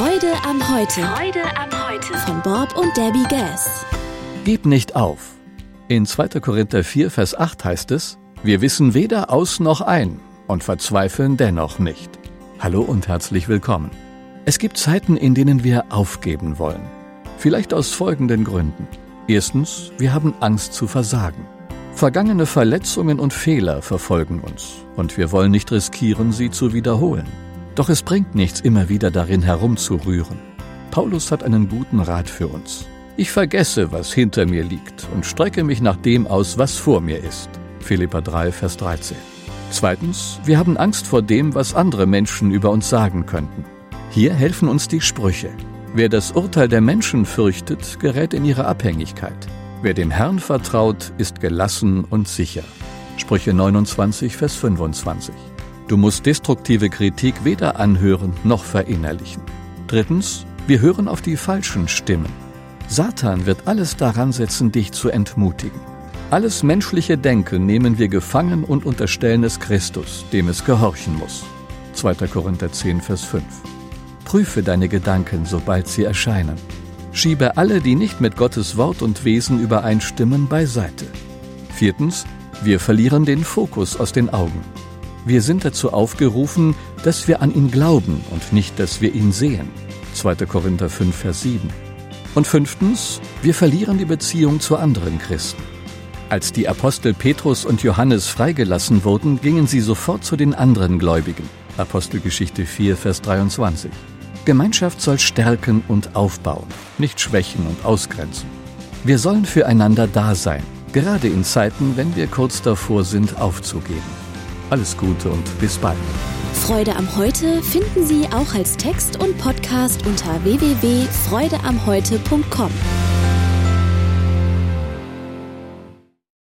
Freude am Heute. Freude am Heute. Von Bob und Debbie Gass. Gib nicht auf. In 2. Korinther 4, Vers 8 heißt es, wir wissen weder aus noch ein und verzweifeln dennoch nicht. Hallo und herzlich willkommen. Es gibt Zeiten, in denen wir aufgeben wollen. Vielleicht aus folgenden Gründen. Erstens, wir haben Angst zu versagen. Vergangene Verletzungen und Fehler verfolgen uns und wir wollen nicht riskieren, sie zu wiederholen. Doch es bringt nichts, immer wieder darin herumzurühren. Paulus hat einen guten Rat für uns. Ich vergesse, was hinter mir liegt und strecke mich nach dem aus, was vor mir ist. Philippa 3, Vers 13. Zweitens, wir haben Angst vor dem, was andere Menschen über uns sagen könnten. Hier helfen uns die Sprüche. Wer das Urteil der Menschen fürchtet, gerät in ihre Abhängigkeit. Wer dem Herrn vertraut, ist gelassen und sicher. Sprüche 29, Vers 25. Du musst destruktive Kritik weder anhören noch verinnerlichen. Drittens, wir hören auf die falschen Stimmen. Satan wird alles daran setzen, dich zu entmutigen. Alles menschliche Denken nehmen wir gefangen und unterstellen es Christus, dem es gehorchen muss. 2. Korinther 10, Vers 5. Prüfe deine Gedanken, sobald sie erscheinen. Schiebe alle, die nicht mit Gottes Wort und Wesen übereinstimmen, beiseite. Viertens, wir verlieren den Fokus aus den Augen. Wir sind dazu aufgerufen, dass wir an ihn glauben und nicht, dass wir ihn sehen. 2. Korinther 5, Vers 7. Und fünftens, wir verlieren die Beziehung zu anderen Christen. Als die Apostel Petrus und Johannes freigelassen wurden, gingen sie sofort zu den anderen Gläubigen. Apostelgeschichte 4, Vers 23. Gemeinschaft soll stärken und aufbauen, nicht schwächen und ausgrenzen. Wir sollen füreinander da sein, gerade in Zeiten, wenn wir kurz davor sind, aufzugeben. Alles Gute und bis bald. Freude am Heute finden Sie auch als Text und Podcast unter www.freudeamheute.com.